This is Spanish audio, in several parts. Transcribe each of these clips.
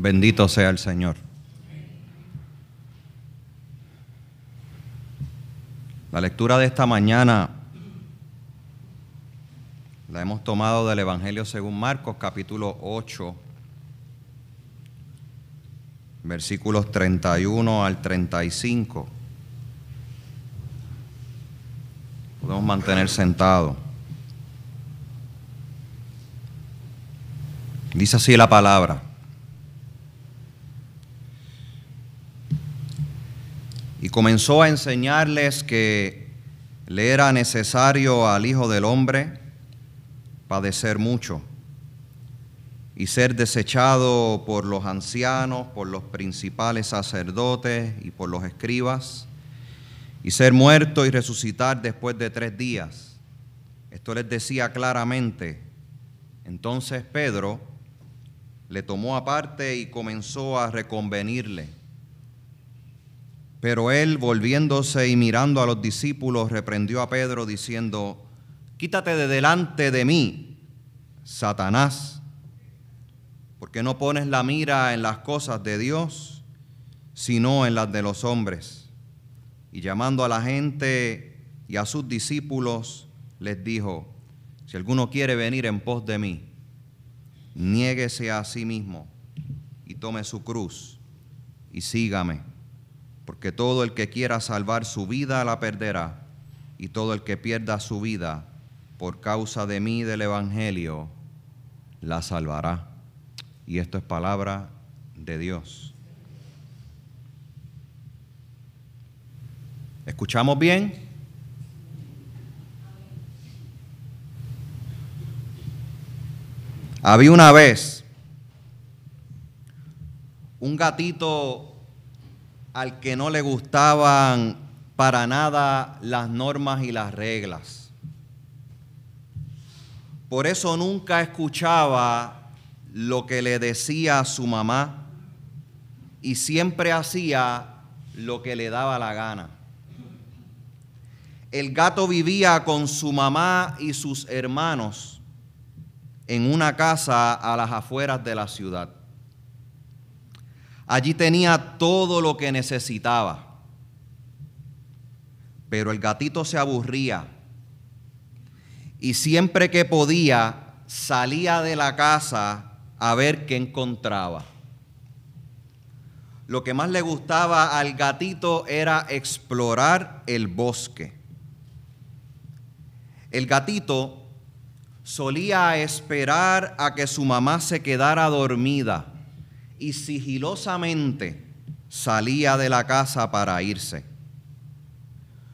Bendito sea el Señor. La lectura de esta mañana la hemos tomado del Evangelio según Marcos, capítulo 8, versículos 31 al 35. Podemos mantener sentado. Dice así la palabra. Y comenzó a enseñarles que le era necesario al Hijo del Hombre padecer mucho y ser desechado por los ancianos, por los principales sacerdotes y por los escribas, y ser muerto y resucitar después de tres días. Esto les decía claramente. Entonces Pedro le tomó aparte y comenzó a reconvenirle. Pero él, volviéndose y mirando a los discípulos, reprendió a Pedro diciendo, Quítate de delante de mí, Satanás, porque no pones la mira en las cosas de Dios, sino en las de los hombres. Y llamando a la gente y a sus discípulos, les dijo, si alguno quiere venir en pos de mí, niéguese a sí mismo y tome su cruz y sígame, porque todo el que quiera salvar su vida la perderá, y todo el que pierda su vida por causa de mí del Evangelio la salvará. Y esto es palabra de Dios. ¿Escuchamos bien? Había una vez un gatito al que no le gustaban para nada las normas y las reglas. Por eso nunca escuchaba lo que le decía su mamá y siempre hacía lo que le daba la gana. El gato vivía con su mamá y sus hermanos en una casa a las afueras de la ciudad. Allí tenía todo lo que necesitaba, pero el gatito se aburría y siempre que podía salía de la casa a ver qué encontraba. Lo que más le gustaba al gatito era explorar el bosque. El gatito solía esperar a que su mamá se quedara dormida y sigilosamente salía de la casa para irse.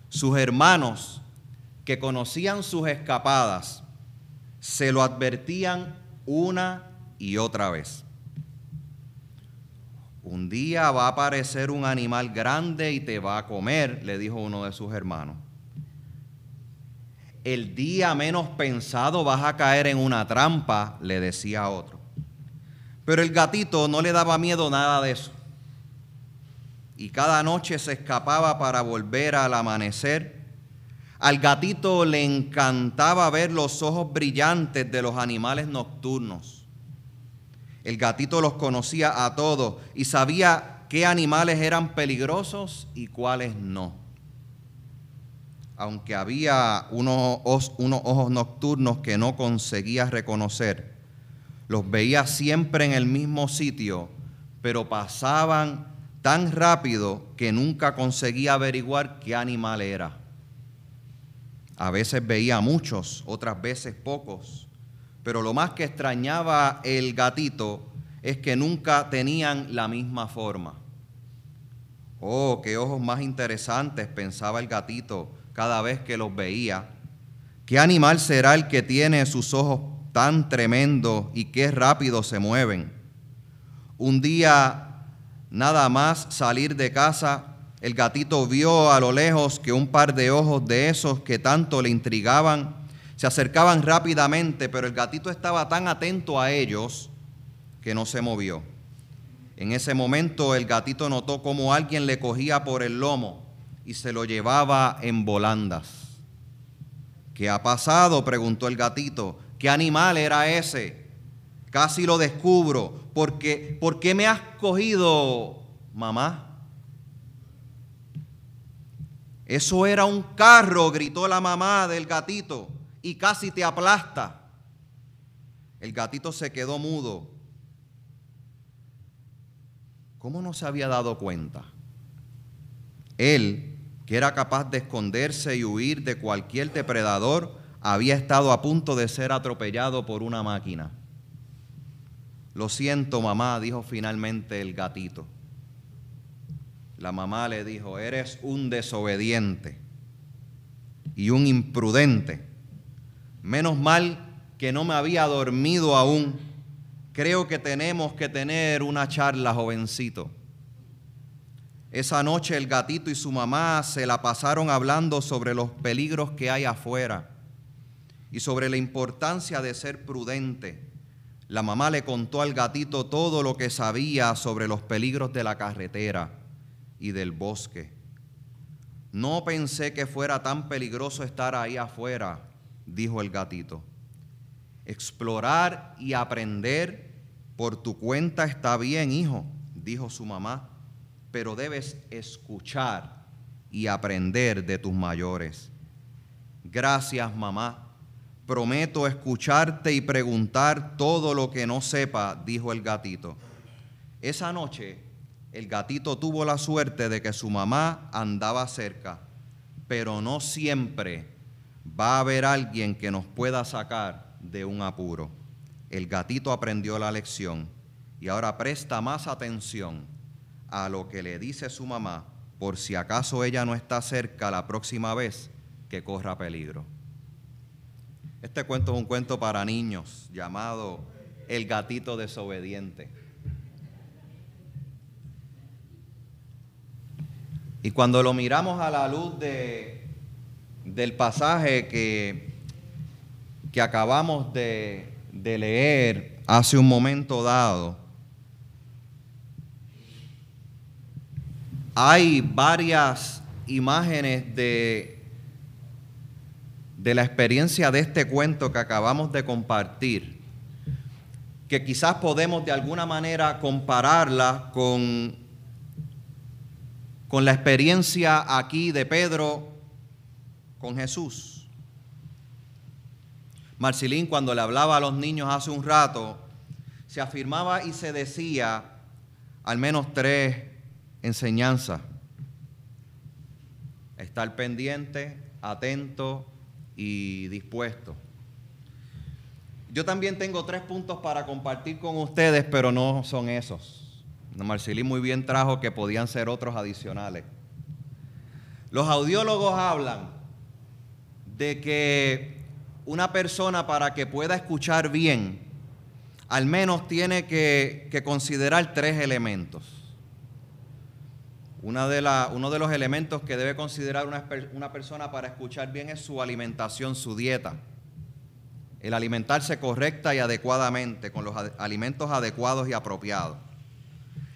Sus hermanos, que conocían sus escapadas, se lo advertían una y otra vez. Un día va a aparecer un animal grande y te va a comer, le dijo uno de sus hermanos el día menos pensado vas a caer en una trampa, le decía otro. Pero el gatito no le daba miedo nada de eso. Y cada noche se escapaba para volver al amanecer. Al gatito le encantaba ver los ojos brillantes de los animales nocturnos. El gatito los conocía a todos y sabía qué animales eran peligrosos y cuáles no aunque había unos, unos ojos nocturnos que no conseguía reconocer, los veía siempre en el mismo sitio, pero pasaban tan rápido que nunca conseguía averiguar qué animal era. A veces veía muchos, otras veces pocos, pero lo más que extrañaba el gatito es que nunca tenían la misma forma. Oh, qué ojos más interesantes, pensaba el gatito cada vez que los veía. ¿Qué animal será el que tiene sus ojos tan tremendos y qué rápido se mueven? Un día, nada más salir de casa, el gatito vio a lo lejos que un par de ojos de esos que tanto le intrigaban se acercaban rápidamente, pero el gatito estaba tan atento a ellos que no se movió. En ese momento el gatito notó como alguien le cogía por el lomo y se lo llevaba en volandas. ¿Qué ha pasado? preguntó el gatito. ¿Qué animal era ese? Casi lo descubro. Porque, ¿Por qué me has cogido, mamá? Eso era un carro, gritó la mamá del gatito, y casi te aplasta. El gatito se quedó mudo. ¿Cómo no se había dado cuenta? Él, que era capaz de esconderse y huir de cualquier depredador, había estado a punto de ser atropellado por una máquina. Lo siento, mamá, dijo finalmente el gatito. La mamá le dijo, eres un desobediente y un imprudente. Menos mal que no me había dormido aún. Creo que tenemos que tener una charla, jovencito. Esa noche el gatito y su mamá se la pasaron hablando sobre los peligros que hay afuera y sobre la importancia de ser prudente. La mamá le contó al gatito todo lo que sabía sobre los peligros de la carretera y del bosque. No pensé que fuera tan peligroso estar ahí afuera, dijo el gatito. Explorar y aprender por tu cuenta está bien, hijo, dijo su mamá, pero debes escuchar y aprender de tus mayores. Gracias, mamá. Prometo escucharte y preguntar todo lo que no sepa, dijo el gatito. Esa noche el gatito tuvo la suerte de que su mamá andaba cerca, pero no siempre va a haber alguien que nos pueda sacar de un apuro. El gatito aprendió la lección y ahora presta más atención a lo que le dice su mamá por si acaso ella no está cerca la próxima vez que corra peligro. Este cuento es un cuento para niños llamado El gatito desobediente. Y cuando lo miramos a la luz de, del pasaje que, que acabamos de, de leer hace un momento dado, hay varias imágenes de, de la experiencia de este cuento que acabamos de compartir, que quizás podemos de alguna manera compararla con con la experiencia aquí de Pedro con Jesús. Marcilín cuando le hablaba a los niños hace un rato, se afirmaba y se decía al menos tres enseñanzas. Estar pendiente, atento y dispuesto. Yo también tengo tres puntos para compartir con ustedes, pero no son esos. Marcelí muy bien trajo que podían ser otros adicionales. Los audiólogos hablan de que una persona para que pueda escuchar bien, al menos tiene que, considerar tres elementos. Una de uno de los elementos que debe considerar una, una persona para escuchar bien es su alimentación, su dieta. El alimentarse correcta y adecuadamente, con los alimentos adecuados y apropiados.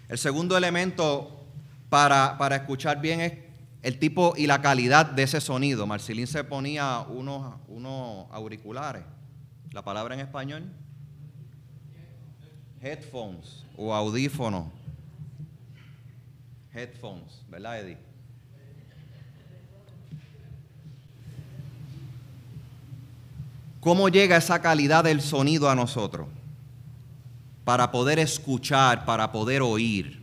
El segundo elemento para, escuchar bien es el tipo y la calidad de ese sonido. Marcelín se ponía unos, unos auriculares. ¿La palabra en español? Headphones o audífonos. Headphones, ¿verdad, Eddie? ¿Cómo llega esa calidad del sonido a nosotros? para poder escuchar, para poder oír.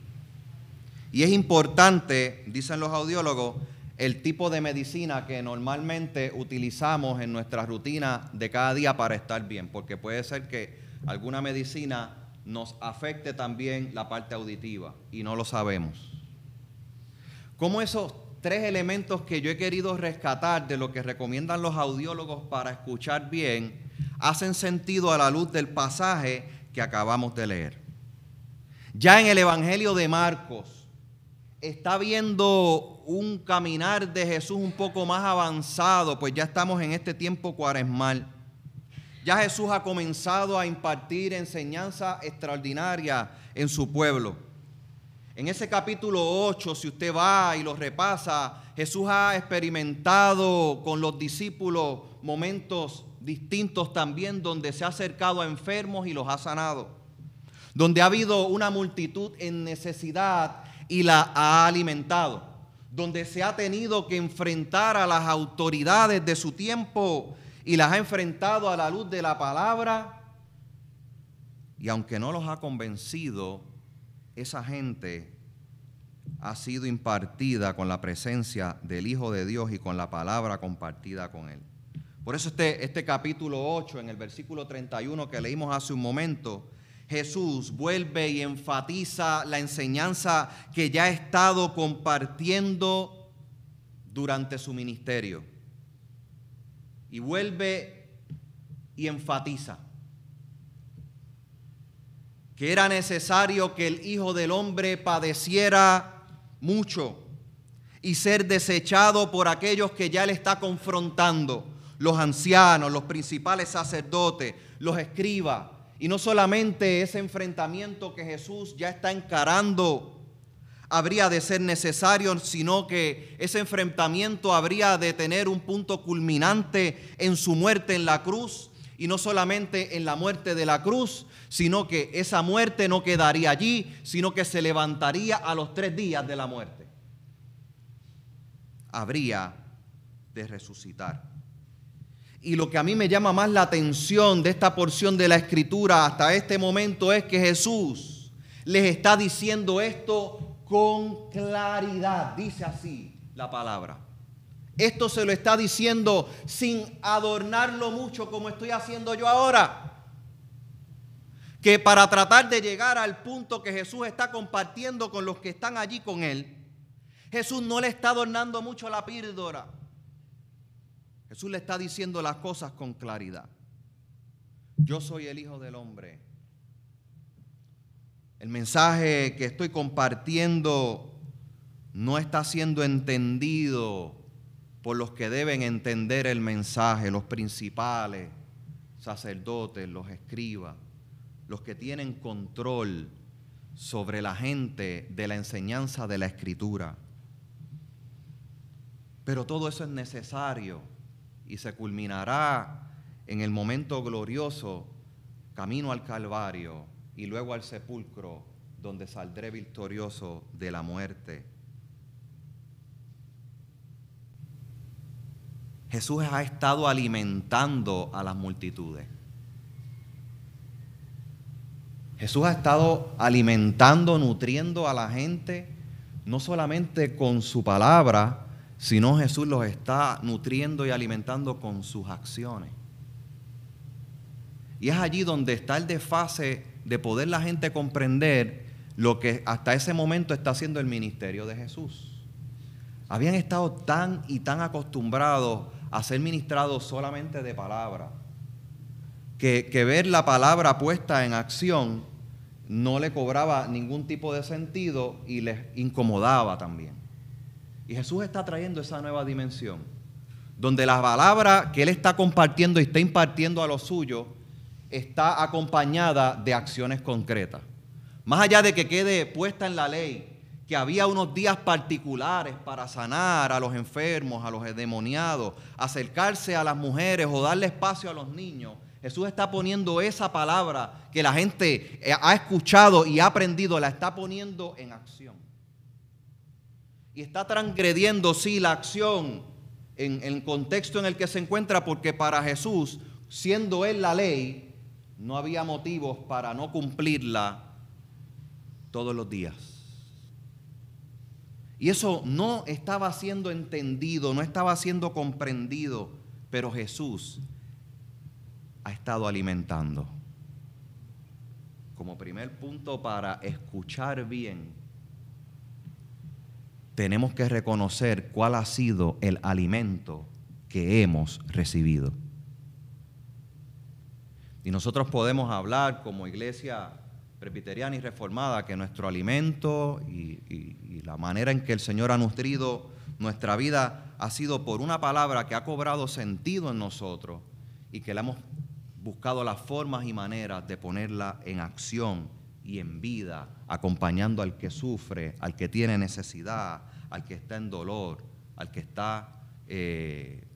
Y es importante, dicen los audiólogos, el tipo de medicina que normalmente utilizamos en nuestra rutina de cada día para estar bien, porque puede ser que alguna medicina nos afecte también la parte auditiva y no lo sabemos. ¿Cómo esos tres elementos que yo he querido rescatar de lo que recomiendan los audiólogos para escuchar bien hacen sentido a la luz del pasaje que acabamos de leer. Ya en el Evangelio de Marcos está viendo un caminar de Jesús un poco más avanzado, pues ya estamos en este tiempo cuaresmal. Ya Jesús ha comenzado a impartir enseñanza extraordinaria en su pueblo. En ese capítulo 8, si usted va y lo repasa, Jesús ha experimentado con los discípulos momentos distintos también donde se ha acercado a enfermos y los ha sanado, donde ha habido una multitud en necesidad y la ha alimentado, donde se ha tenido que enfrentar a las autoridades de su tiempo y las ha enfrentado a la luz de la palabra. Y aunque no los ha convencido, esa gente ha sido impartida con la presencia del Hijo de Dios y con la palabra compartida con Él. Por eso este, este capítulo 8, en el versículo 31 que leímos hace un momento, Jesús vuelve y enfatiza la enseñanza que ya ha estado compartiendo durante su ministerio. Y vuelve y enfatiza que era necesario que el Hijo del Hombre padeciera mucho y ser desechado por aquellos que ya le está confrontando, los ancianos, los principales sacerdotes, los escribas. Y no solamente ese enfrentamiento que Jesús ya está encarando habría de ser necesario, sino que ese enfrentamiento habría de tener un punto culminante en su muerte en la cruz y no solamente en la muerte de la cruz, sino que esa muerte no quedaría allí, sino que se levantaría a los tres días de la muerte. Habría de resucitar. Y lo que a mí me llama más la atención de esta porción de la escritura hasta este momento es que Jesús les está diciendo esto con claridad. Dice así la palabra. Esto se lo está diciendo sin adornarlo mucho como estoy haciendo yo ahora. Que para tratar de llegar al punto que Jesús está compartiendo con los que están allí con él, Jesús no le está adornando mucho la píldora. Jesús le está diciendo las cosas con claridad. Yo soy el Hijo del Hombre. El mensaje que estoy compartiendo no está siendo entendido por los que deben entender el mensaje, los principales, sacerdotes, los escribas, los que tienen control sobre la gente de la enseñanza de la escritura. Pero todo eso es necesario y se culminará en el momento glorioso, camino al Calvario y luego al sepulcro, donde saldré victorioso de la muerte Jesús ha estado alimentando a las multitudes. Jesús ha estado alimentando, nutriendo a la gente, no solamente con su palabra, sino Jesús los está nutriendo y alimentando con sus acciones. Y es allí donde está el desfase de poder la gente comprender lo que hasta ese momento está haciendo el ministerio de Jesús. Habían estado tan y tan acostumbrados a ser ministrado solamente de palabra, que, que ver la palabra puesta en acción no le cobraba ningún tipo de sentido y les incomodaba también. Y Jesús está trayendo esa nueva dimensión, donde la palabra que Él está compartiendo y está impartiendo a los suyos está acompañada de acciones concretas. Más allá de que quede puesta en la ley, que había unos días particulares para sanar a los enfermos, a los endemoniados, acercarse a las mujeres o darle espacio a los niños. Jesús está poniendo esa palabra que la gente eh, ha escuchado y ha aprendido, la está poniendo en acción. Y está transgrediendo, sí, la acción en el contexto en el que se encuentra, porque para Jesús, siendo Él la ley, no había motivos para no cumplirla todos los días. Y eso no estaba siendo entendido, no estaba siendo comprendido, pero Jesús ha estado alimentando. Como primer punto para escuchar bien, tenemos que reconocer cuál ha sido el alimento que hemos recibido. Y nosotros podemos hablar como iglesia presbiteriana y reformada que nuestro alimento y, la manera en que el Señor ha nutrido nuestra vida ha sido por una palabra que ha cobrado sentido en nosotros y que le hemos buscado las formas y maneras de ponerla en acción y en vida, acompañando al que sufre, al que tiene necesidad, al que está en dolor, al que está eh,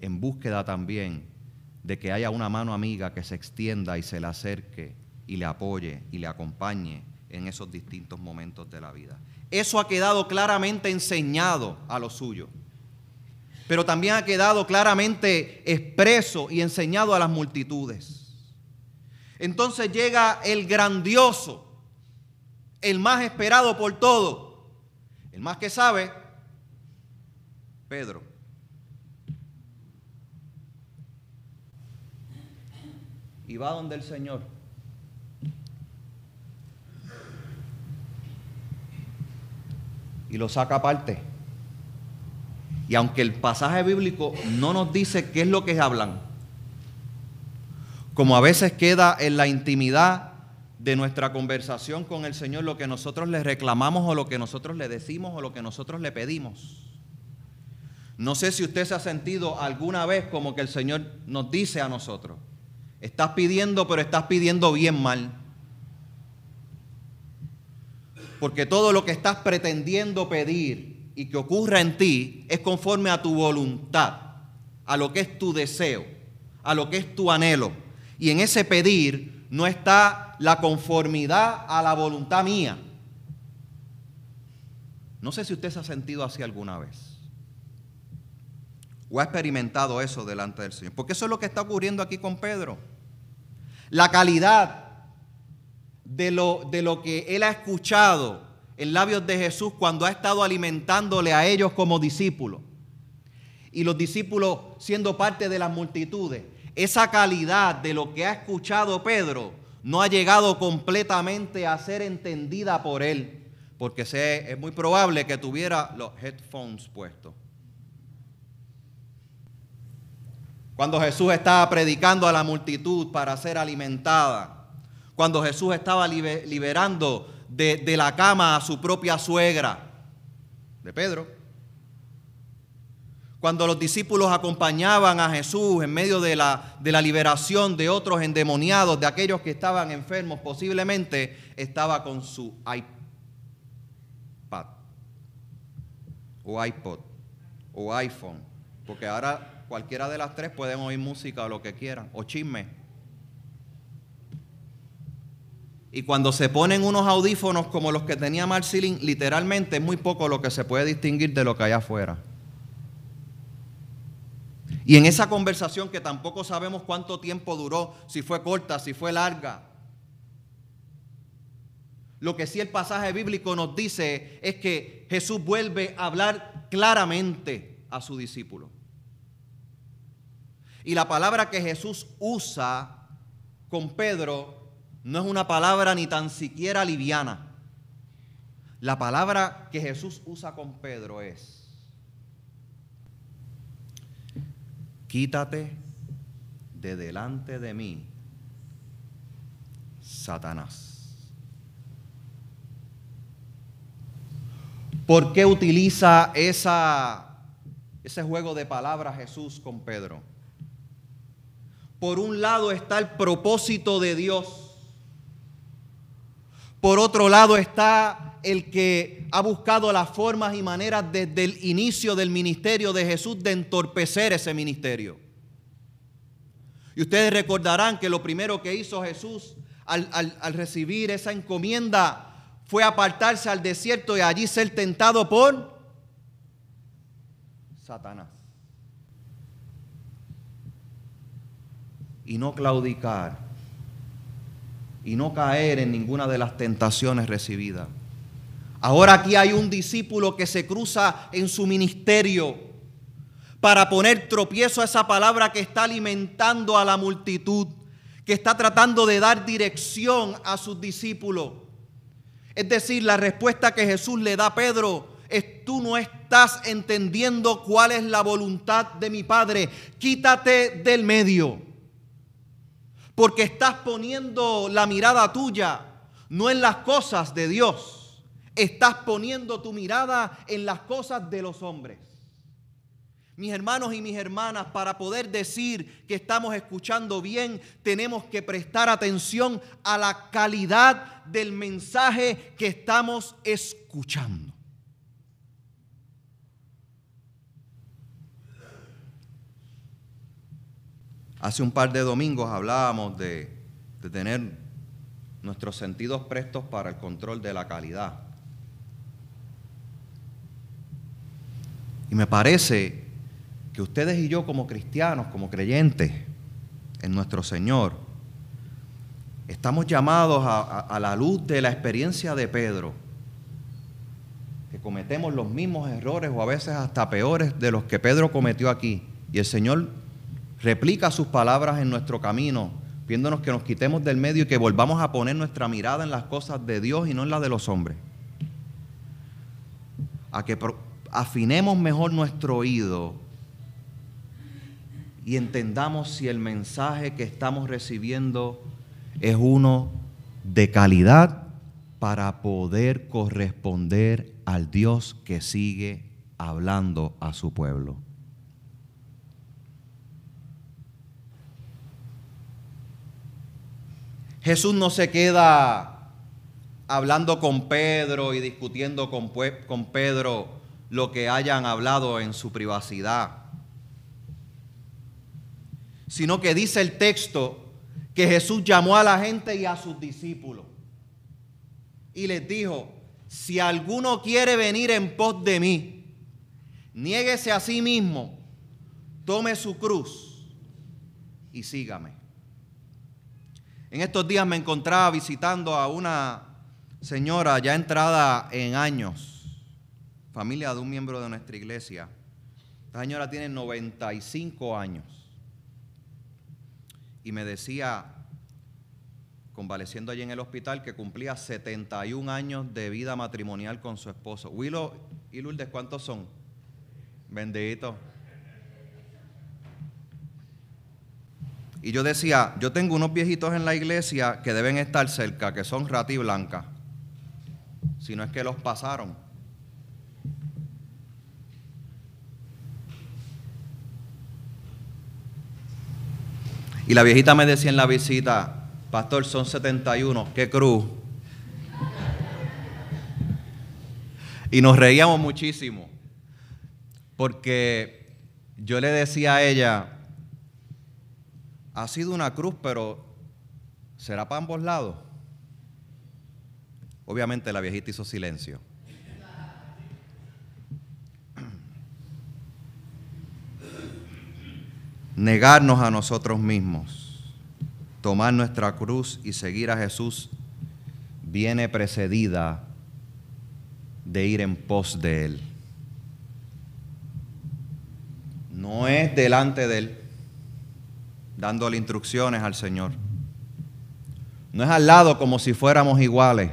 en búsqueda también de que haya una mano amiga que se extienda y se le acerque y le apoye y le acompañe en esos distintos momentos de la vida. Eso ha quedado claramente enseñado a lo suyo, pero también ha quedado claramente expreso y enseñado a las multitudes. Entonces llega el grandioso, el más esperado por todo, el más que sabe, Pedro. Y va donde el Señor. Y lo saca aparte. Y aunque el pasaje bíblico no nos dice qué es lo que hablan, como a veces queda en la intimidad de nuestra conversación con el Señor lo que nosotros le reclamamos o lo que nosotros le decimos o lo que nosotros le pedimos. No sé si usted se ha sentido alguna vez como que el Señor nos dice a nosotros, estás pidiendo, pero estás pidiendo bien mal. Porque todo lo que estás pretendiendo pedir y que ocurra en ti es conforme a tu voluntad, a lo que es tu deseo, a lo que es tu anhelo. Y en ese pedir no está la conformidad a la voluntad mía. No sé si usted se ha sentido así alguna vez o ha experimentado eso delante del Señor. Porque eso es lo que está ocurriendo aquí con Pedro. La calidad de lo, de lo que él ha escuchado en labios de Jesús cuando ha estado alimentándole a ellos como discípulos. Y los discípulos siendo parte de las multitudes. Esa calidad de lo que ha escuchado Pedro no ha llegado completamente a ser entendida por él. Porque es muy probable que tuviera los headphones puestos. Cuando Jesús estaba predicando a la multitud para ser alimentada. Cuando Jesús estaba liberando de, la cama a su propia suegra, de Pedro. Cuando los discípulos acompañaban a Jesús en medio de la, de la liberación de otros endemoniados, de aquellos que estaban enfermos, posiblemente estaba con su iPad o iPod o iPhone, porque ahora Cualquiera de las tres pueden oír música o lo que quieran, o chisme. Y cuando se ponen unos audífonos como los que tenía Marcelín, literalmente es muy poco lo que se puede distinguir de lo que hay afuera. Y en esa conversación que tampoco sabemos cuánto tiempo duró, si fue corta, si fue larga, lo que sí el pasaje bíblico nos dice es que Jesús vuelve a hablar claramente a su discípulo. Y la palabra que Jesús usa con Pedro no es una palabra ni tan siquiera liviana. La palabra que Jesús usa con Pedro es, quítate de delante de mí, Satanás. ¿Por qué utiliza ese juego de palabras Jesús con Pedro? Por un lado está el propósito de Dios. Por otro lado está el que ha buscado las formas y maneras desde el inicio del ministerio de Jesús de entorpecer ese ministerio. Y ustedes recordarán que lo primero que hizo Jesús al, recibir esa encomienda fue apartarse al desierto y allí ser tentado por Satanás. y no claudicar y no caer en ninguna de las tentaciones recibidas. Ahora aquí hay un discípulo que se cruza en su ministerio para poner tropiezo a esa palabra que está alimentando a la multitud, que está tratando de dar dirección a sus discípulos. Es decir, la respuesta que Jesús le da a Pedro es tú no estás entendiendo cuál es la voluntad de mi Padre. Quítate del medio porque estás poniendo la mirada tuya no en las cosas de Dios, estás poniendo tu mirada en las cosas de los hombres. Mis hermanos y mis hermanas, para poder decir que estamos escuchando bien, tenemos que prestar atención a la calidad del mensaje que estamos escuchando. Hace un par de domingos hablábamos de, tener nuestros sentidos prestos para el control de la calidad. Y me parece que ustedes y yo como cristianos, como creyentes en nuestro Señor, estamos llamados a, a, la luz de la experiencia de Pedro, que cometemos los mismos errores o a veces hasta peores de los que Pedro cometió aquí. Y el Señor replica sus palabras en nuestro camino, viéndonos que nos quitemos del medio y que volvamos a poner nuestra mirada en las cosas de Dios y no en las de los hombres. A que afinemos mejor nuestro oído y entendamos si el mensaje que estamos recibiendo es uno de calidad para poder corresponder al Dios que sigue hablando a su pueblo. Jesús no se queda hablando con Pedro y discutiendo con, con Pedro lo que hayan hablado en su privacidad, sino que dice el texto que Jesús llamó a la gente y a sus discípulos y les dijo, si alguno quiere venir en pos de mí, niéguese a sí mismo, tome su cruz y sígame. En estos días me encontraba visitando a una señora ya entrada en años, familia de un miembro de nuestra iglesia. Esta señora tiene 95 años. Y me decía, convaleciendo allí en el hospital, que cumplía 71 años de vida matrimonial con su esposo. Willow y Lourdes, ¿cuántos son? Bendito. Y yo decía, yo tengo unos viejitos en la iglesia que deben estar cerca, que son rati blanca, si no es que los pasaron. Y la viejita me decía en la visita, pastor, son 71, qué cruz. Y nos reíamos muchísimo, porque yo le decía a ella, ha sido una cruz, pero ¿será para ambos lados? Obviamente la viejita hizo silencio. Negarnos a nosotros mismos, tomar nuestra cruz y seguir a Jesús viene precedida de ir en pos de Él. No es delante de Él dándole instrucciones al Señor. No es al lado como si fuéramos iguales.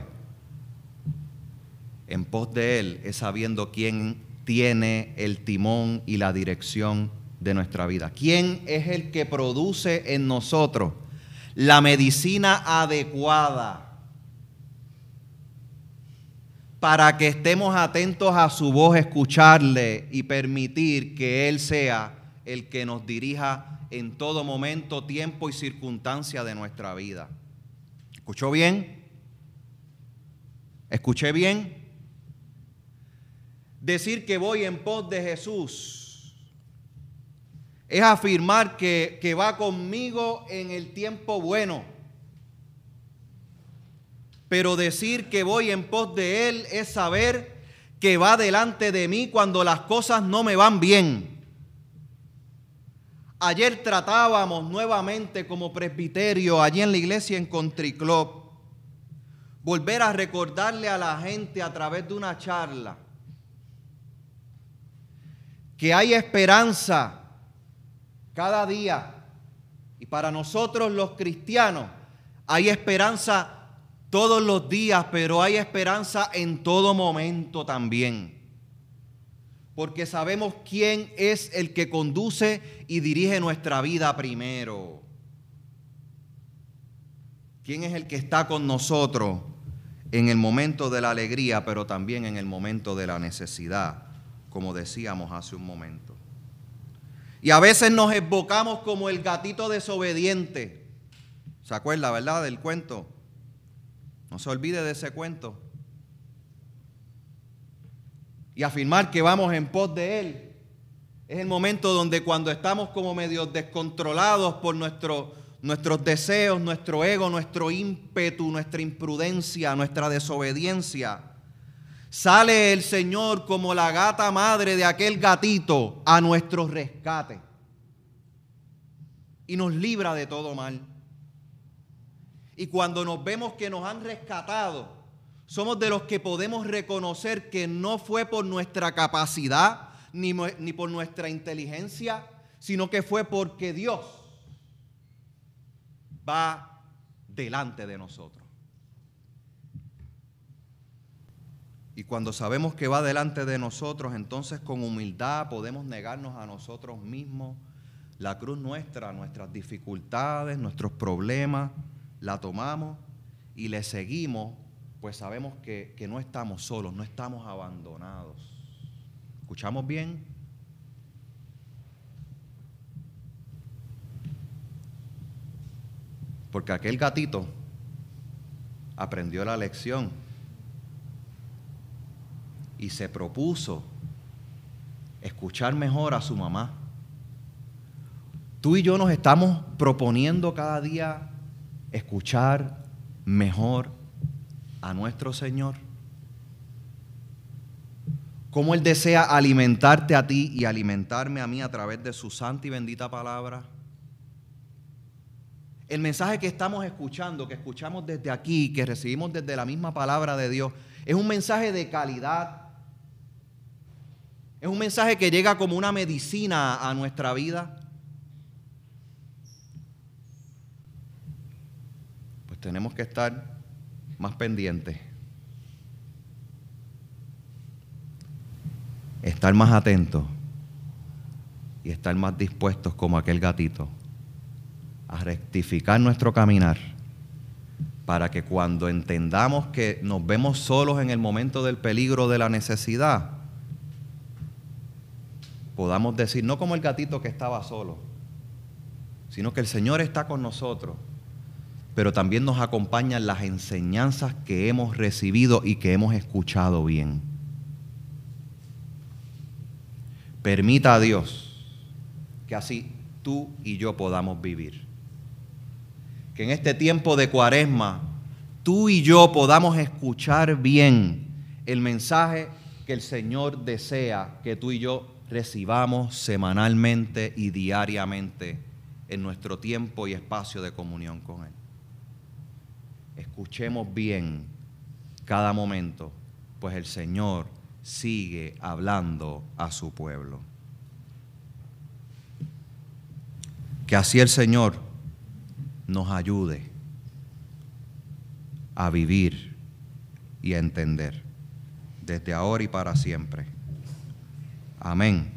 En pos de Él es sabiendo quién tiene el timón y la dirección de nuestra vida. ¿Quién es el que produce en nosotros la medicina adecuada para que estemos atentos a su voz, escucharle y permitir que Él sea el que nos dirija en todo momento, tiempo y circunstancia de nuestra vida. ¿Escuchó bien? ¿Escuché bien? Decir que voy en pos de Jesús es afirmar que, que va conmigo en el tiempo bueno. Pero decir que voy en pos de Él es saber que va delante de mí cuando las cosas no me van bien Ayer tratábamos nuevamente como presbiterio allí en la iglesia en Country Club, volver a recordarle a la gente a través de una charla que hay esperanza cada día. Y para nosotros los cristianos hay esperanza todos los días, pero hay esperanza en todo momento también porque sabemos quién es el que conduce y dirige nuestra vida primero. ¿Quién es el que está con nosotros en el momento de la alegría, pero también en el momento de la necesidad, como decíamos hace un momento? Y a veces nos evocamos como el gatito desobediente. ¿Se acuerda, verdad, del cuento? No se olvide de ese cuento y afirmar que vamos en pos de Él. Es el momento donde cuando estamos como medio descontrolados por nuestro, nuestros deseos, nuestro ego, nuestro ímpetu, nuestra imprudencia, nuestra desobediencia, sale el Señor como la gata madre de aquel gatito a nuestro rescate y nos libra de todo mal. Y cuando nos vemos que nos han rescatado, somos de los que podemos reconocer que no fue por nuestra capacidad, ni, ni por nuestra inteligencia, sino que fue porque Dios va delante de nosotros. Y cuando sabemos que va delante de nosotros, entonces con humildad podemos negarnos a nosotros mismos la cruz nuestra, nuestras dificultades, nuestros problemas, la tomamos y le seguimos, pues sabemos que, que no estamos solos, no estamos abandonados. ¿Escuchamos bien? Porque aquel gatito aprendió la lección y se propuso escuchar mejor a su mamá. Tú y yo nos estamos proponiendo cada día escuchar mejor a nuestro Señor cómo Él desea alimentarte a ti y alimentarme a mí a través de su santa y bendita palabra. El mensaje que estamos escuchando, que escuchamos desde aquí, que recibimos desde la misma palabra de Dios, es un mensaje de calidad. Es un mensaje que llega como una medicina a nuestra vida. Pues tenemos que estar más pendientes estar más atentos y estar más dispuestos como aquel gatito a rectificar nuestro caminar para que cuando entendamos que nos vemos solos en el momento del peligro de la necesidad, podamos decir, no como el gatito que estaba solo, sino que el Señor está con nosotros, pero también nos acompañan las enseñanzas que hemos recibido y que hemos escuchado bien. Permita a Dios que así tú y yo podamos vivir. Que en este tiempo de cuaresma tú y yo podamos escuchar bien el mensaje que el Señor desea que tú y yo recibamos semanalmente y diariamente en nuestro tiempo y espacio de comunión con Él. Escuchemos bien cada momento, pues el Señor sigue hablando a su pueblo. Que así el Señor nos ayude a vivir y a entender desde ahora y para siempre. Amén.